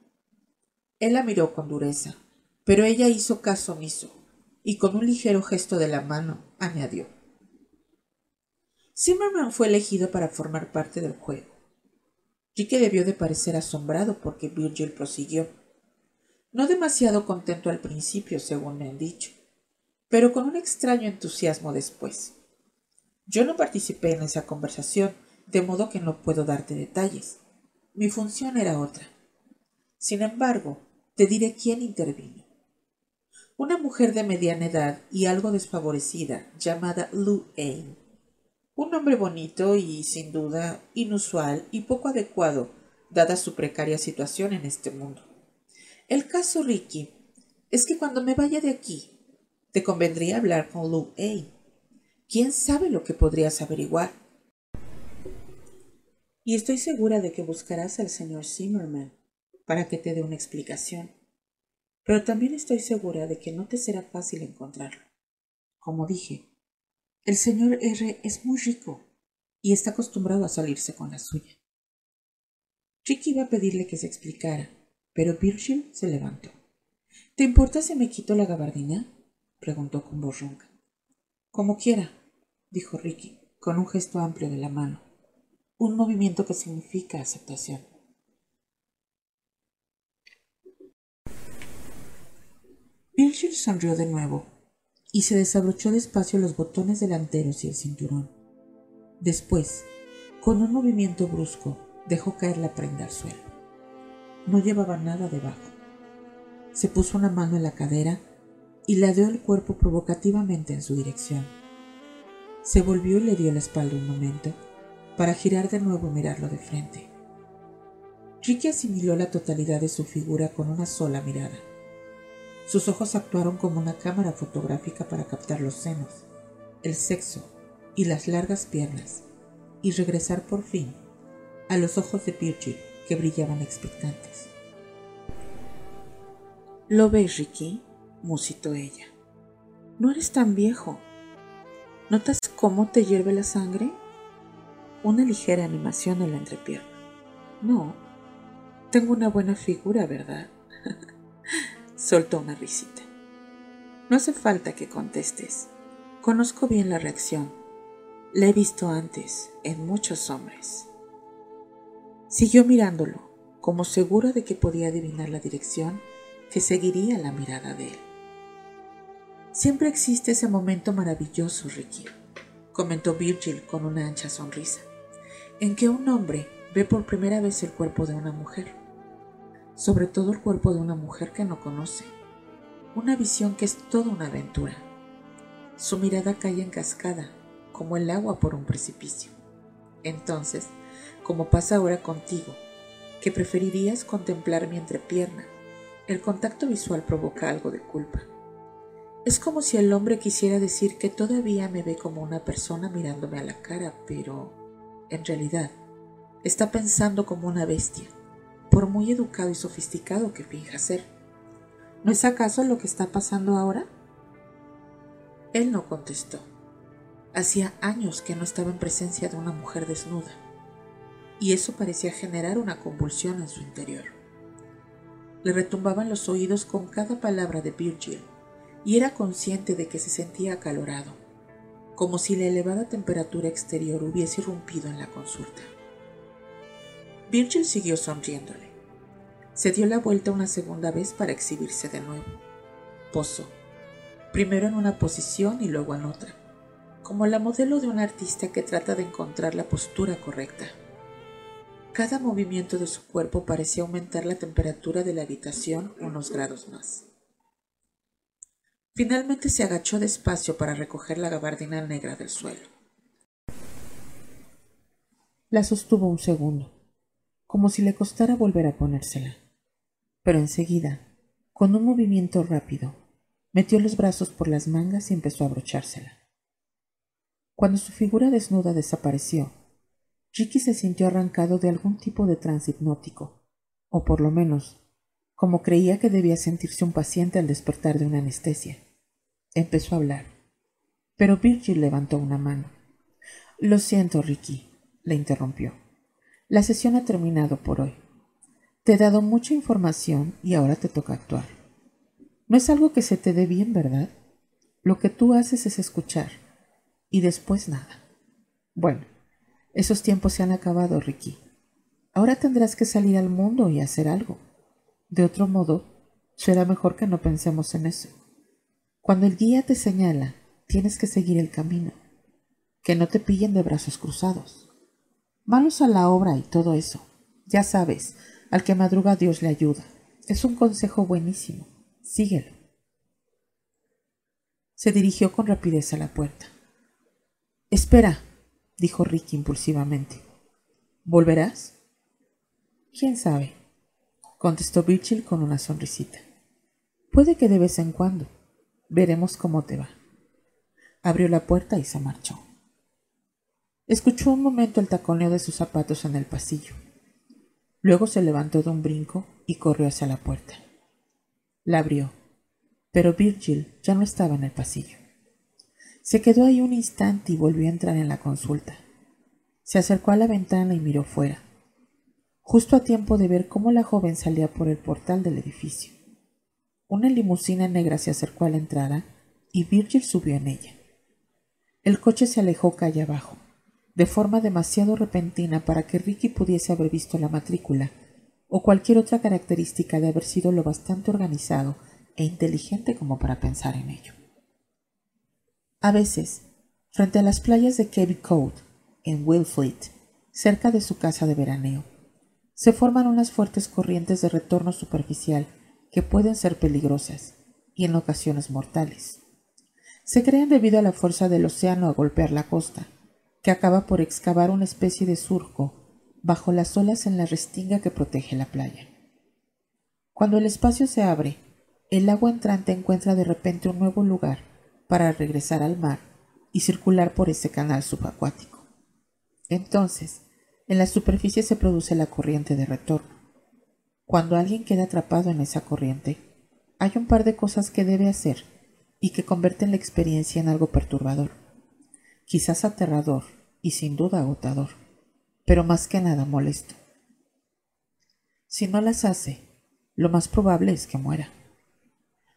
Él la miró con dureza, pero ella hizo caso omiso y con un ligero gesto de la mano añadió. Zimmerman fue elegido para formar parte del juego. Ricky debió de parecer asombrado porque Virgil prosiguió. No demasiado contento al principio, según me han dicho, pero con un extraño entusiasmo después. Yo no participé en esa conversación, de modo que no puedo darte detalles. Mi función era otra. Sin embargo, te diré quién intervino. Una mujer de mediana edad y algo desfavorecida, llamada Lou Ain, un nombre bonito y, sin duda, inusual y poco adecuado, dada su precaria situación en este mundo. El caso, Ricky, es que cuando me vaya de aquí, te convendría hablar con Lou A. ¿Quién sabe lo que podrías averiguar? Y estoy segura de que buscarás al señor Zimmerman para que te dé una explicación. Pero también estoy segura de que no te será fácil encontrarlo. Como dije, el señor R es muy rico y está acostumbrado a salirse con la suya. Ricky iba a pedirle que se explicara, pero Virgil se levantó. ¿Te importa si me quito la gabardina? Preguntó con voz ronca. Como quiera, dijo Ricky, con un gesto amplio de la mano, un movimiento que significa aceptación. Virgil sonrió de nuevo y se desabrochó despacio los botones delanteros y el cinturón. Después, con un movimiento brusco, dejó caer la prenda al suelo. No llevaba nada debajo. Se puso una mano en la cadera y ladeó el cuerpo provocativamente en su dirección. Se volvió y le dio la espalda un momento para girar de nuevo y mirarlo de frente. Ricky asimiló la totalidad de su figura con una sola mirada. Sus ojos actuaron como una cámara fotográfica para captar los senos, el sexo y las largas piernas, y regresar por fin a los ojos de Virgil que brillaban expectantes. ¿Lo ves, Ricky? Musitó ella. No eres tan viejo. ¿Notas cómo te hierve la sangre? Una ligera animación en la entrepierna. No, tengo una buena figura, ¿verdad? soltó una risita. No hace falta que contestes. Conozco bien la reacción. La he visto antes en muchos hombres. Siguió mirándolo, como segura de que podía adivinar la dirección que seguiría la mirada de él. Siempre existe ese momento maravilloso, Ricky, comentó Virgil con una ancha sonrisa, en que un hombre ve por primera vez el cuerpo de una mujer, sobre todo el cuerpo de una mujer que no conoce, una visión que es toda una aventura. Su mirada cae en cascada, como el agua por un precipicio. Entonces, como pasa ahora contigo, que preferirías contemplar mi entrepierna, el contacto visual provoca algo de culpa. Es como si el hombre quisiera decir que todavía me ve como una persona mirándome a la cara, pero en realidad está pensando como una bestia, por muy educado y sofisticado que finja ser. ¿No es acaso lo que está pasando ahora? Él no contestó. Hacía años que no estaba en presencia de una mujer desnuda, y eso parecía generar una convulsión en su interior. Le retumbaban los oídos con cada palabra de Virgil y era consciente de que se sentía acalorado, como si la elevada temperatura exterior hubiese irrumpido en la consulta. Virgil siguió sonriéndole. Se dio la vuelta una segunda vez para exhibirse de nuevo. Posó, primero en una posición y luego en otra, como la modelo de un artista que trata de encontrar la postura correcta. Cada movimiento de su cuerpo parecía aumentar la temperatura de la habitación unos grados más. Finalmente se agachó despacio para recoger la gabardina negra del suelo. La sostuvo un segundo, como si le costara volver a ponérsela. Pero enseguida, con un movimiento rápido, metió los brazos por las mangas y empezó a abrochársela. Cuando su figura desnuda desapareció, Ricky se sintió arrancado de algún tipo de trance hipnótico, o por lo menos, como creía que debía sentirse un paciente al despertar de una anestesia. Empezó a hablar. Pero Virgil levantó una mano. Lo siento, Ricky, le interrumpió. La sesión ha terminado por hoy. Te he dado mucha información y ahora te toca actuar. No es algo que se te dé bien, ¿verdad? Lo que tú haces es escuchar y después nada. Bueno, esos tiempos se han acabado, Ricky. Ahora tendrás que salir al mundo y hacer algo. De otro modo, será mejor que no pensemos en eso. Cuando el guía te señala, tienes que seguir el camino, que no te pillen de brazos cruzados. Manos a la obra y todo eso. Ya sabes, al que madruga Dios le ayuda. Es un consejo buenísimo. Síguelo. Se dirigió con rapidez a la puerta. Espera, dijo Ricky impulsivamente. ¿Volverás? ¿Quién sabe? contestó Virgil con una sonrisita. Puede que de vez en cuando. Veremos cómo te va. Abrió la puerta y se marchó. Escuchó un momento el taconeo de sus zapatos en el pasillo. Luego se levantó de un brinco y corrió hacia la puerta. La abrió, pero Virgil ya no estaba en el pasillo. Se quedó ahí un instante y volvió a entrar en la consulta. Se acercó a la ventana y miró fuera, justo a tiempo de ver cómo la joven salía por el portal del edificio. Una limusina negra se acercó a la entrada y Virgil subió en ella. El coche se alejó calle abajo, de forma demasiado repentina para que Ricky pudiese haber visto la matrícula o cualquier otra característica de haber sido lo bastante organizado e inteligente como para pensar en ello. A veces, frente a las playas de Cape Cod, en Willfleet, cerca de su casa de veraneo, se forman unas fuertes corrientes de retorno superficial que pueden ser peligrosas y en ocasiones mortales. Se crean debido a la fuerza del océano a golpear la costa, que acaba por excavar una especie de surco bajo las olas en la restinga que protege la playa. Cuando el espacio se abre, el agua entrante encuentra de repente un nuevo lugar para regresar al mar y circular por ese canal subacuático. Entonces, en la superficie se produce la corriente de retorno. Cuando alguien queda atrapado en esa corriente, hay un par de cosas que debe hacer y que convierten la experiencia en algo perturbador, quizás aterrador y sin duda agotador, pero más que nada molesto. Si no las hace, lo más probable es que muera.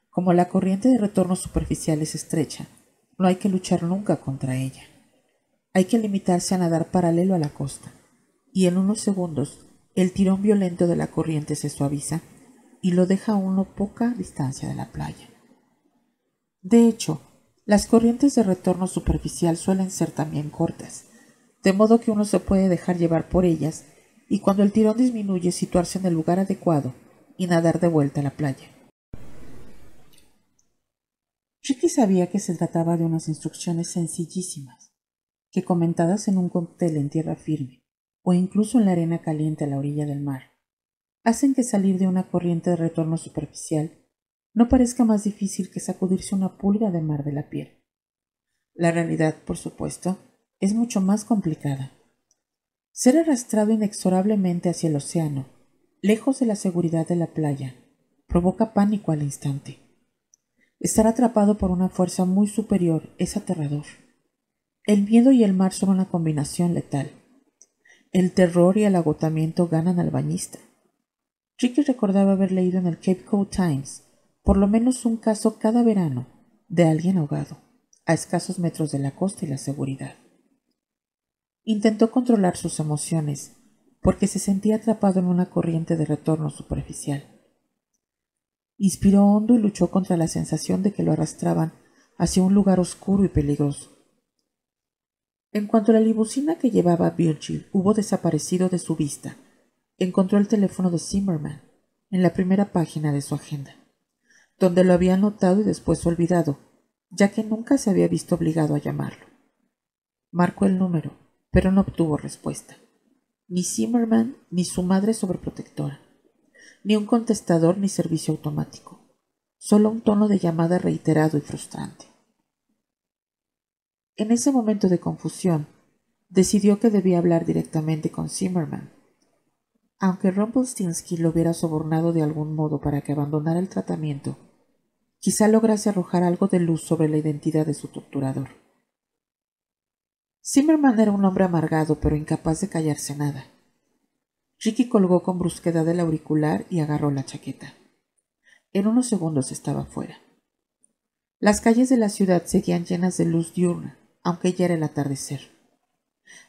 Como la corriente de retorno superficial es estrecha, no hay que luchar nunca contra ella. Hay que limitarse a nadar paralelo a la costa, y en unos segundos el tirón violento de la corriente se suaviza y lo deja a uno poca distancia de la playa. De hecho, las corrientes de retorno superficial suelen ser también cortas, de modo que uno se puede dejar llevar por ellas y cuando el tirón disminuye situarse en el lugar adecuado y nadar de vuelta a la playa. Ricky sabía que se trataba de unas instrucciones sencillísimas, que comentadas en un cóctel en tierra firme o incluso en la arena caliente a la orilla del mar, hacen que salir de una corriente de retorno superficial no parezca más difícil que sacudirse una pulga de mar de la piel. La realidad, por supuesto, es mucho más complicada. Ser arrastrado inexorablemente hacia el océano, lejos de la seguridad de la playa, provoca pánico al instante. Estar atrapado por una fuerza muy superior es aterrador. El miedo y el mar son una combinación letal. El terror y el agotamiento ganan al bañista. Ricky recordaba haber leído en el Cape Cod Times por lo menos un caso cada verano de alguien ahogado, a escasos metros de la costa y la seguridad. Intentó controlar sus emociones, porque se sentía atrapado en una corriente de retorno superficial. Inspiró hondo y luchó contra la sensación de que lo arrastraban hacia un lugar oscuro y peligroso. En cuanto la limusina que llevaba a Virgil hubo desaparecido de su vista, encontró el teléfono de Zimmerman en la primera página de su agenda, donde lo había notado y después olvidado, ya que nunca se había visto obligado a llamarlo. Marcó el número, pero no obtuvo respuesta. Ni Zimmerman ni su madre sobreprotectora ni un contestador ni servicio automático, solo un tono de llamada reiterado y frustrante. En ese momento de confusión, decidió que debía hablar directamente con Zimmerman. Aunque Rumpelstiltskin lo hubiera sobornado de algún modo para que abandonara el tratamiento, quizá lograse arrojar algo de luz sobre la identidad de su torturador. Zimmerman era un hombre amargado pero incapaz de callarse nada. Ricky colgó con brusquedad el auricular y agarró la chaqueta. En unos segundos estaba fuera. Las calles de la ciudad seguían llenas de luz diurna, aunque ya era el atardecer.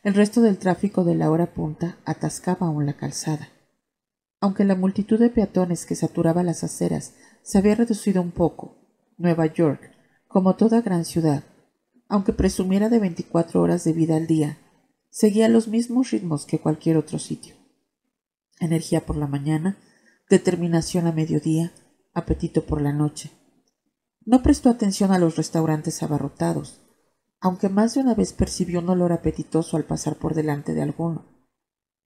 El resto del tráfico de la hora punta atascaba aún la calzada. Aunque la multitud de peatones que saturaba las aceras se había reducido un poco, Nueva York, como toda gran ciudad, aunque presumiera de veinticuatro horas de vida al día, seguía los mismos ritmos que cualquier otro sitio energía por la mañana, determinación a mediodía, apetito por la noche. No prestó atención a los restaurantes abarrotados, aunque más de una vez percibió un olor apetitoso al pasar por delante de alguno.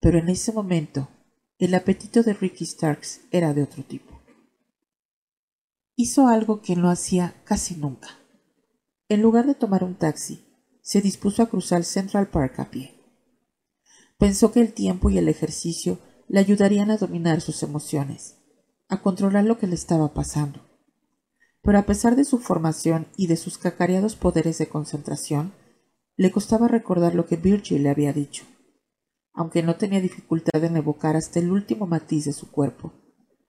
Pero en ese momento, el apetito de Ricky Starks era de otro tipo. Hizo algo que no hacía casi nunca. En lugar de tomar un taxi, se dispuso a cruzar Central Park a pie. Pensó que el tiempo y el ejercicio le ayudarían a dominar sus emociones, a controlar lo que le estaba pasando. Pero a pesar de su formación y de sus cacareados poderes de concentración, le costaba recordar lo que Virgil le había dicho, aunque no tenía dificultad en evocar hasta el último matiz de su cuerpo,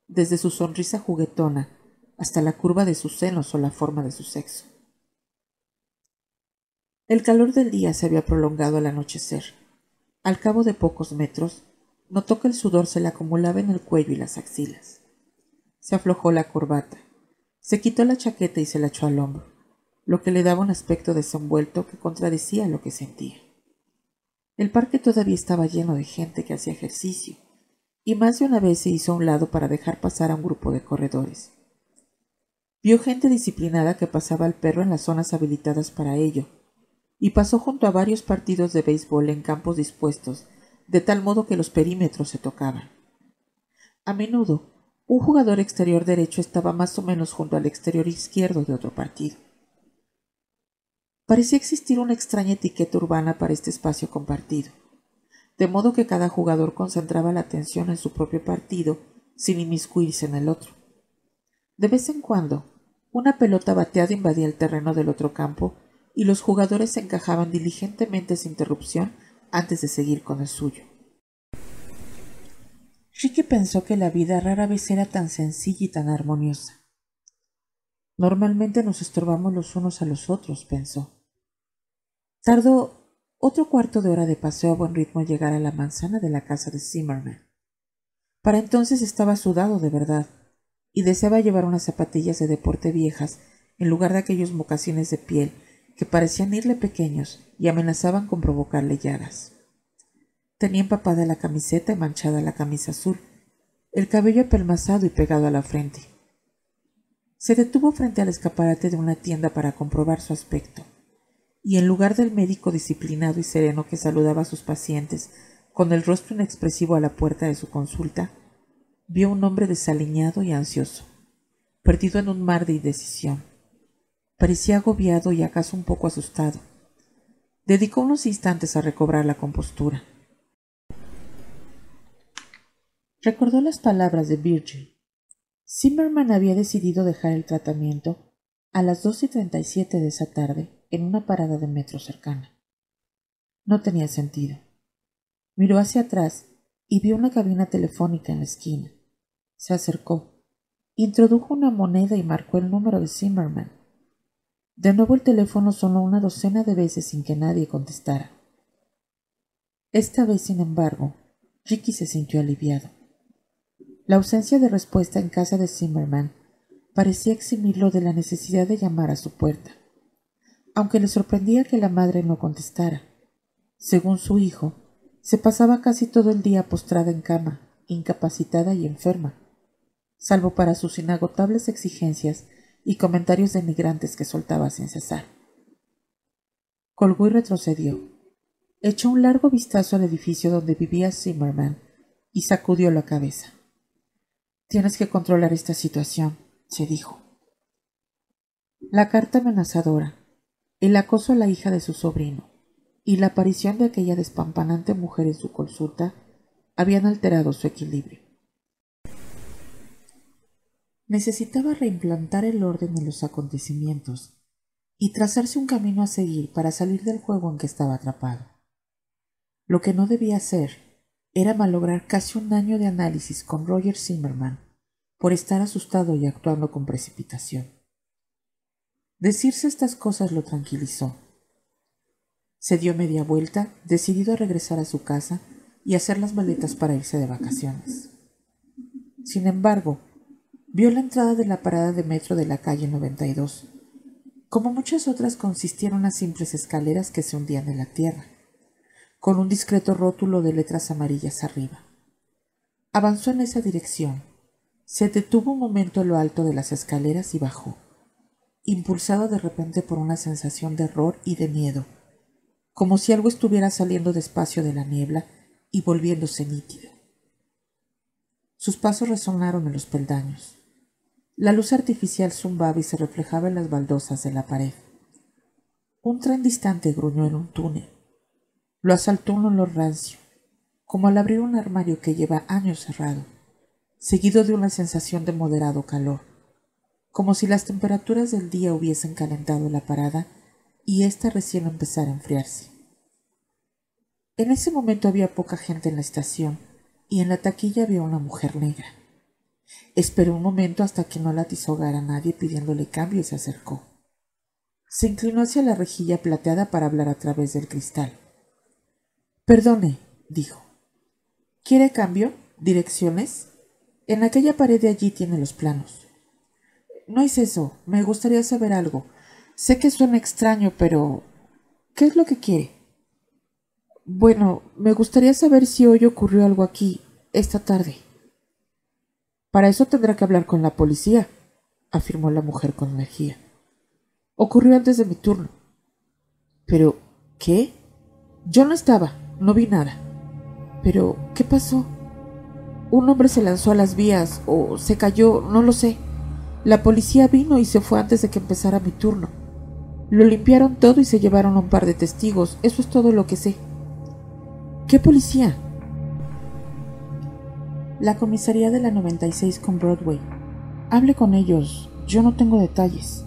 desde su sonrisa juguetona hasta la curva de sus senos o la forma de su sexo. El calor del día se había prolongado al anochecer. Al cabo de pocos metros, Notó que el sudor se le acumulaba en el cuello y las axilas. Se aflojó la corbata, se quitó la chaqueta y se la echó al hombro, lo que le daba un aspecto desenvuelto que contradecía lo que sentía. El parque todavía estaba lleno de gente que hacía ejercicio, y más de una vez se hizo a un lado para dejar pasar a un grupo de corredores. Vio gente disciplinada que pasaba al perro en las zonas habilitadas para ello, y pasó junto a varios partidos de béisbol en campos dispuestos de tal modo que los perímetros se tocaban. A menudo, un jugador exterior derecho estaba más o menos junto al exterior izquierdo de otro partido. Parecía existir una extraña etiqueta urbana para este espacio compartido, de modo que cada jugador concentraba la atención en su propio partido sin inmiscuirse en el otro. De vez en cuando, una pelota bateada invadía el terreno del otro campo y los jugadores se encajaban diligentemente sin interrupción antes de seguir con el suyo. Ricky pensó que la vida rara vez era tan sencilla y tan armoniosa. Normalmente nos estorbamos los unos a los otros, pensó. Tardó otro cuarto de hora de paseo a buen ritmo llegar a la manzana de la casa de Zimmerman, Para entonces estaba sudado de verdad y deseaba llevar unas zapatillas de deporte viejas en lugar de aquellos mocasines de piel que parecían irle pequeños y amenazaban con provocarle llagas. Tenía empapada la camiseta y manchada la camisa azul, el cabello apelmazado y pegado a la frente. Se detuvo frente al escaparate de una tienda para comprobar su aspecto, y en lugar del médico disciplinado y sereno que saludaba a sus pacientes con el rostro inexpresivo a la puerta de su consulta, vio un hombre desaliñado y ansioso, perdido en un mar de indecisión. Parecía agobiado y acaso un poco asustado. Dedicó unos instantes a recobrar la compostura. Recordó las palabras de Virgil. Zimmerman había decidido dejar el tratamiento a las dos y treinta y siete de esa tarde en una parada de metro cercana. No tenía sentido. Miró hacia atrás y vio una cabina telefónica en la esquina. Se acercó, introdujo una moneda y marcó el número de Zimmerman. De nuevo el teléfono sonó una docena de veces sin que nadie contestara. Esta vez, sin embargo, Ricky se sintió aliviado. La ausencia de respuesta en casa de Zimmerman parecía eximirlo de la necesidad de llamar a su puerta, aunque le sorprendía que la madre no contestara. Según su hijo, se pasaba casi todo el día postrada en cama, incapacitada y enferma, salvo para sus inagotables exigencias y comentarios denigrantes que soltaba sin cesar. Colgó retrocedió. Echó un largo vistazo al edificio donde vivía Zimmerman y sacudió la cabeza. Tienes que controlar esta situación, se dijo. La carta amenazadora, el acoso a la hija de su sobrino, y la aparición de aquella despampanante mujer en su consulta habían alterado su equilibrio. Necesitaba reimplantar el orden en los acontecimientos y trazarse un camino a seguir para salir del juego en que estaba atrapado. Lo que no debía hacer era malograr casi un año de análisis con Roger Zimmerman por estar asustado y actuando con precipitación. Decirse estas cosas lo tranquilizó se dio media vuelta, decidido a regresar a su casa y hacer las maletas para irse de vacaciones. Sin embargo, vio la entrada de la parada de metro de la calle 92. Como muchas otras consistieron en simples escaleras que se hundían en la tierra, con un discreto rótulo de letras amarillas arriba. Avanzó en esa dirección, se detuvo un momento en lo alto de las escaleras y bajó, impulsado de repente por una sensación de horror y de miedo como si algo estuviera saliendo despacio de la niebla y volviéndose nítido. Sus pasos resonaron en los peldaños. La luz artificial zumbaba y se reflejaba en las baldosas de la pared. Un tren distante gruñó en un túnel. Lo asaltó un olor rancio, como al abrir un armario que lleva años cerrado, seguido de una sensación de moderado calor, como si las temperaturas del día hubiesen calentado la parada y ésta recién empezara a enfriarse. En ese momento había poca gente en la estación y en la taquilla había una mujer negra. Esperó un momento hasta que no la a nadie pidiéndole cambio y se acercó. Se inclinó hacia la rejilla plateada para hablar a través del cristal. Perdone, dijo. ¿Quiere cambio? ¿Direcciones? En aquella pared de allí tiene los planos. No es eso. Me gustaría saber algo. Sé que suena extraño, pero... ¿Qué es lo que quiere? Bueno, me gustaría saber si hoy ocurrió algo aquí, esta tarde. Para eso tendrá que hablar con la policía, afirmó la mujer con energía. Ocurrió antes de mi turno. Pero, ¿qué? Yo no estaba, no vi nada. Pero, ¿qué pasó? Un hombre se lanzó a las vías o se cayó, no lo sé. La policía vino y se fue antes de que empezara mi turno. Lo limpiaron todo y se llevaron un par de testigos. Eso es todo lo que sé. ¿Qué policía? La comisaría de la 96 con Broadway. Hable con ellos. Yo no tengo detalles.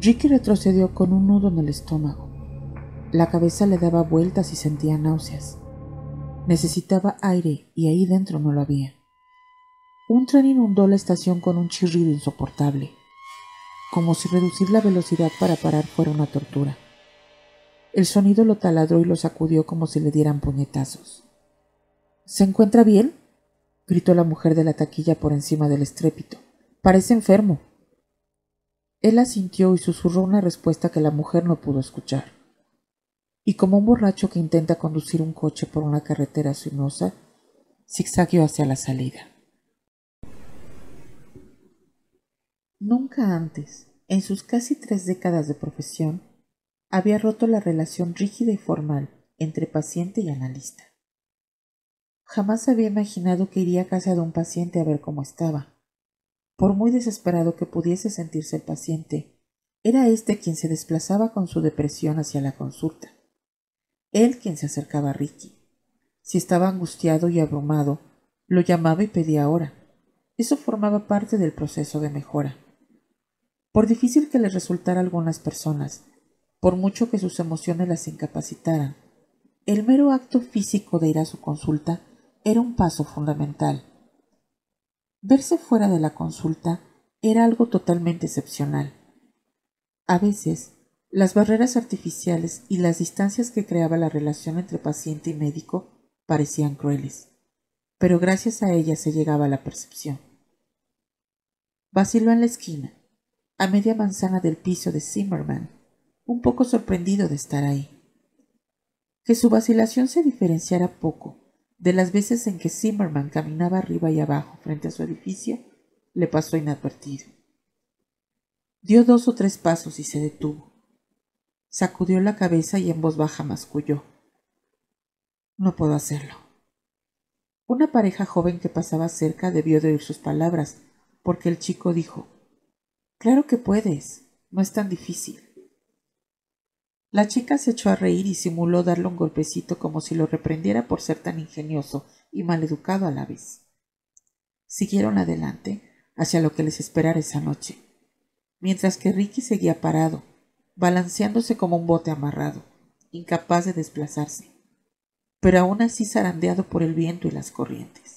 Ricky retrocedió con un nudo en el estómago. La cabeza le daba vueltas y sentía náuseas. Necesitaba aire y ahí dentro no lo había. Un tren inundó la estación con un chirrido insoportable como si reducir la velocidad para parar fuera una tortura. El sonido lo taladró y lo sacudió como si le dieran puñetazos. ¿Se encuentra bien? gritó la mujer de la taquilla por encima del estrépito. Parece enfermo. Él asintió y susurró una respuesta que la mujer no pudo escuchar. Y como un borracho que intenta conducir un coche por una carretera sinuosa, zigzagueó hacia la salida. Nunca antes, en sus casi tres décadas de profesión, había roto la relación rígida y formal entre paciente y analista. Jamás había imaginado que iría a casa de un paciente a ver cómo estaba. Por muy desesperado que pudiese sentirse el paciente, era éste quien se desplazaba con su depresión hacia la consulta. Él quien se acercaba a Ricky. Si estaba angustiado y abrumado, lo llamaba y pedía hora. Eso formaba parte del proceso de mejora. Por difícil que le resultara a algunas personas, por mucho que sus emociones las incapacitaran, el mero acto físico de ir a su consulta era un paso fundamental. Verse fuera de la consulta era algo totalmente excepcional. A veces, las barreras artificiales y las distancias que creaba la relación entre paciente y médico parecían crueles, pero gracias a ellas se llegaba a la percepción. Vaciló en la esquina, a media manzana del piso de Zimmerman, un poco sorprendido de estar ahí. Que su vacilación se diferenciara poco de las veces en que Zimmerman caminaba arriba y abajo frente a su edificio, le pasó inadvertido. Dio dos o tres pasos y se detuvo. Sacudió la cabeza y en voz baja masculló. No puedo hacerlo. Una pareja joven que pasaba cerca debió de oír sus palabras, porque el chico dijo Claro que puedes, no es tan difícil. La chica se echó a reír y simuló darle un golpecito como si lo reprendiera por ser tan ingenioso y maleducado a la vez. Siguieron adelante hacia lo que les esperara esa noche, mientras que Ricky seguía parado, balanceándose como un bote amarrado, incapaz de desplazarse, pero aún así zarandeado por el viento y las corrientes.